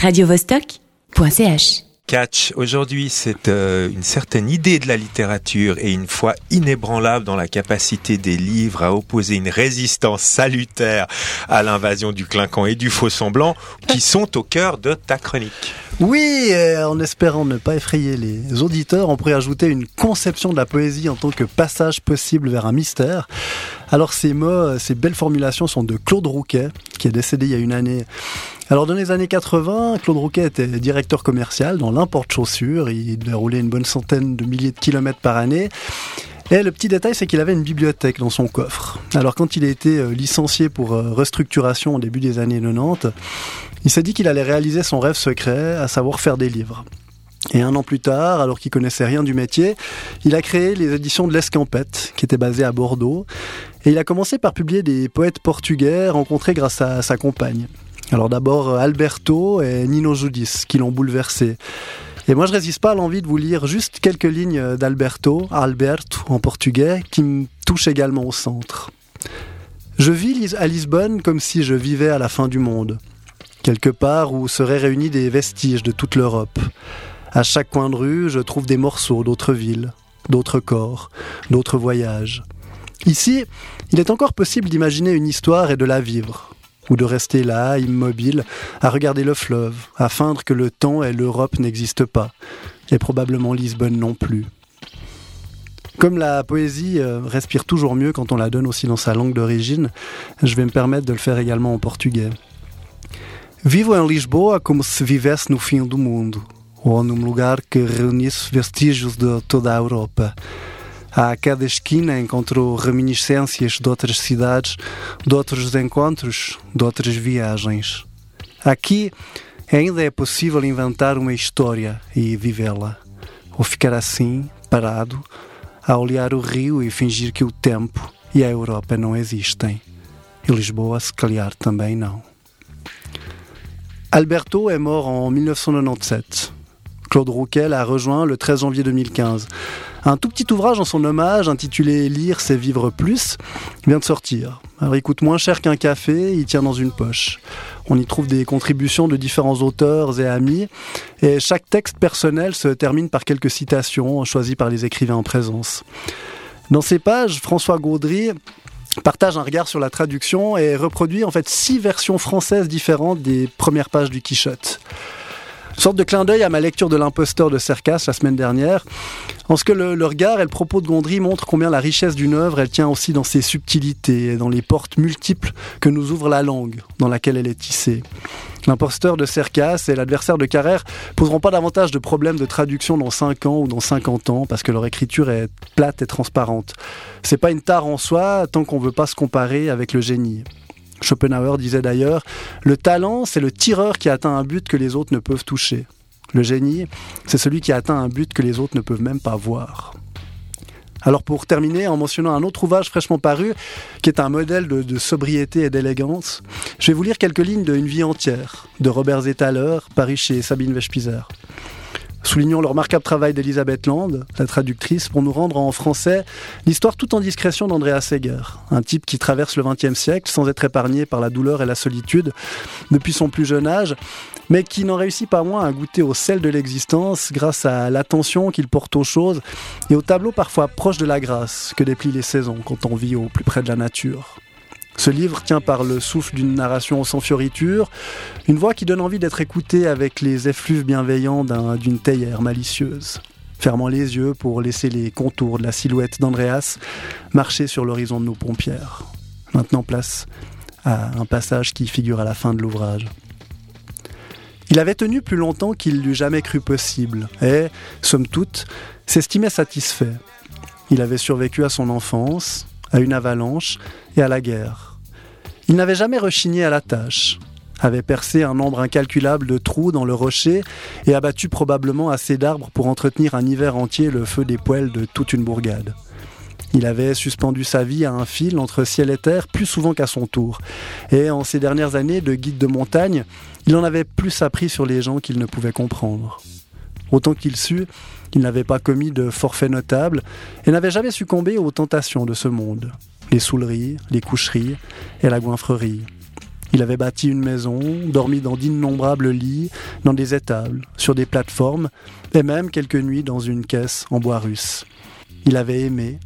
radiovostok.ch Catch, aujourd'hui, c'est euh, une certaine idée de la littérature et une foi inébranlable dans la capacité des livres à opposer une résistance salutaire à l'invasion du clinquant et du faux semblant qui sont au cœur de ta chronique. Oui, en espérant ne pas effrayer les auditeurs, on pourrait ajouter une conception de la poésie en tant que passage possible vers un mystère. Alors ces mots, ces belles formulations sont de Claude Rouquet, qui est décédé il y a une année alors dans les années 80, Claude Rouquet était directeur commercial dans l'importe-chaussures. Il devait rouler une bonne centaine de milliers de kilomètres par année. Et le petit détail, c'est qu'il avait une bibliothèque dans son coffre. Alors quand il a été euh, licencié pour euh, restructuration au début des années 90, il s'est dit qu'il allait réaliser son rêve secret, à savoir faire des livres. Et un an plus tard, alors qu'il connaissait rien du métier, il a créé les éditions de l'Escampette, qui étaient basées à Bordeaux. Et il a commencé par publier des poètes portugais rencontrés grâce à sa compagne. Alors d'abord euh, Alberto et Nino Judis qui l'ont bouleversé. Et moi je résiste pas à l'envie de vous lire juste quelques lignes d'Alberto, Alberto en portugais, qui me touchent également au centre. Je vis à Lisbonne comme si je vivais à la fin du monde, quelque part où seraient réunis des vestiges de toute l'Europe. À chaque coin de rue, je trouve des morceaux d'autres villes, d'autres corps, d'autres voyages. Ici, il est encore possible d'imaginer une histoire et de la vivre, ou de rester là, immobile, à regarder le fleuve, à feindre que le temps et l'Europe n'existent pas, et probablement Lisbonne non plus. Comme la poésie euh, respire toujours mieux quand on la donne aussi dans sa langue d'origine, je vais me permettre de le faire également en portugais. Vivo em Lisboa como se vivesse no fim do mundo, ou num lugar que reunisse vestígios de toda a Europa. À cada esquina encontrou reminiscências de outras cidades, de outros encontros, de outras viagens. Aqui ainda é possível inventar uma história e vivê-la. Ou ficar assim, parado, a olhar o rio e fingir que o tempo e a Europa não existem. E Lisboa, se calhar, também não. Alberto est mort en 1997. Claude Rouquet l'a rejoint le 13 janvier 2015. Un tout petit ouvrage en son hommage intitulé Lire, c'est vivre plus vient de sortir. Il coûte moins cher qu'un café, il tient dans une poche. On y trouve des contributions de différents auteurs et amis, et chaque texte personnel se termine par quelques citations choisies par les écrivains en présence. Dans ces pages, François Gaudry partage un regard sur la traduction et reproduit en fait six versions françaises différentes des premières pages du Quichotte sorte de clin d'œil à ma lecture de l'imposteur de Cercas la semaine dernière, en ce que le, regard et le propos de Gondry montrent combien la richesse d'une œuvre, elle tient aussi dans ses subtilités et dans les portes multiples que nous ouvre la langue dans laquelle elle est tissée. L'imposteur de Cercas et l'adversaire de Carrère poseront pas davantage de problèmes de traduction dans 5 ans ou dans 50 ans parce que leur écriture est plate et transparente. C'est pas une tare en soi tant qu'on veut pas se comparer avec le génie. Schopenhauer disait d'ailleurs, le talent, c'est le tireur qui atteint un but que les autres ne peuvent toucher. Le génie, c'est celui qui atteint un but que les autres ne peuvent même pas voir. Alors pour terminer, en mentionnant un autre ouvrage fraîchement paru, qui est un modèle de, sobriété et d'élégance, je vais vous lire quelques lignes de Une vie entière, de Robert Zetaler, paru chez Sabine Weschpizer. Soulignons le remarquable travail d'Elisabeth Land, la traductrice, pour nous rendre en français l'histoire tout en discrétion d'Andreas Seger, un type qui traverse le XXe siècle sans être épargné par la douleur et la solitude depuis son plus jeune âge, mais qui n'en réussit pas moins à goûter au sel de l'existence grâce à l'attention qu'il porte aux choses et au tableau parfois proche de la grâce que déplient les saisons quand on vit au plus près de la nature. Ce livre tient par le souffle d'une narration sans fioriture, une voix qui donne envie d'être écoutée avec les effluves bienveillants d'une théière malicieuse. Fermant les yeux pour laisser les contours de la silhouette d'Andreas marcher sur l'horizon de nos pompières. Maintenant place à un passage qui figure à la fin de l'ouvrage. Il avait tenu plus longtemps qu'il l'eût jamais cru possible, et, somme toute, s'estimait satisfait. Il avait survécu à son enfance, à une avalanche et à la guerre. Il n'avait jamais rechigné à la tâche, avait percé un nombre incalculable de trous dans le rocher et abattu probablement assez d'arbres pour entretenir un hiver entier le feu des poêles de toute une bourgade. Il avait suspendu sa vie à un fil entre ciel et terre plus souvent qu'à son tour. Et en ces dernières années de guide de montagne, il en avait plus appris sur les gens qu'il ne pouvait comprendre. Autant qu'il sut, il n'avait pas commis de forfaits notables et n'avait jamais succombé aux tentations de ce monde, les souleries, les coucheries et la goinfrerie. Il avait bâti une maison, dormi dans d'innombrables lits, dans des étables, sur des plateformes, et même quelques nuits dans une caisse en bois russe. Il avait aimé,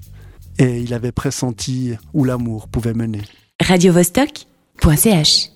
et il avait pressenti où l'amour pouvait mener. radiovostok.ch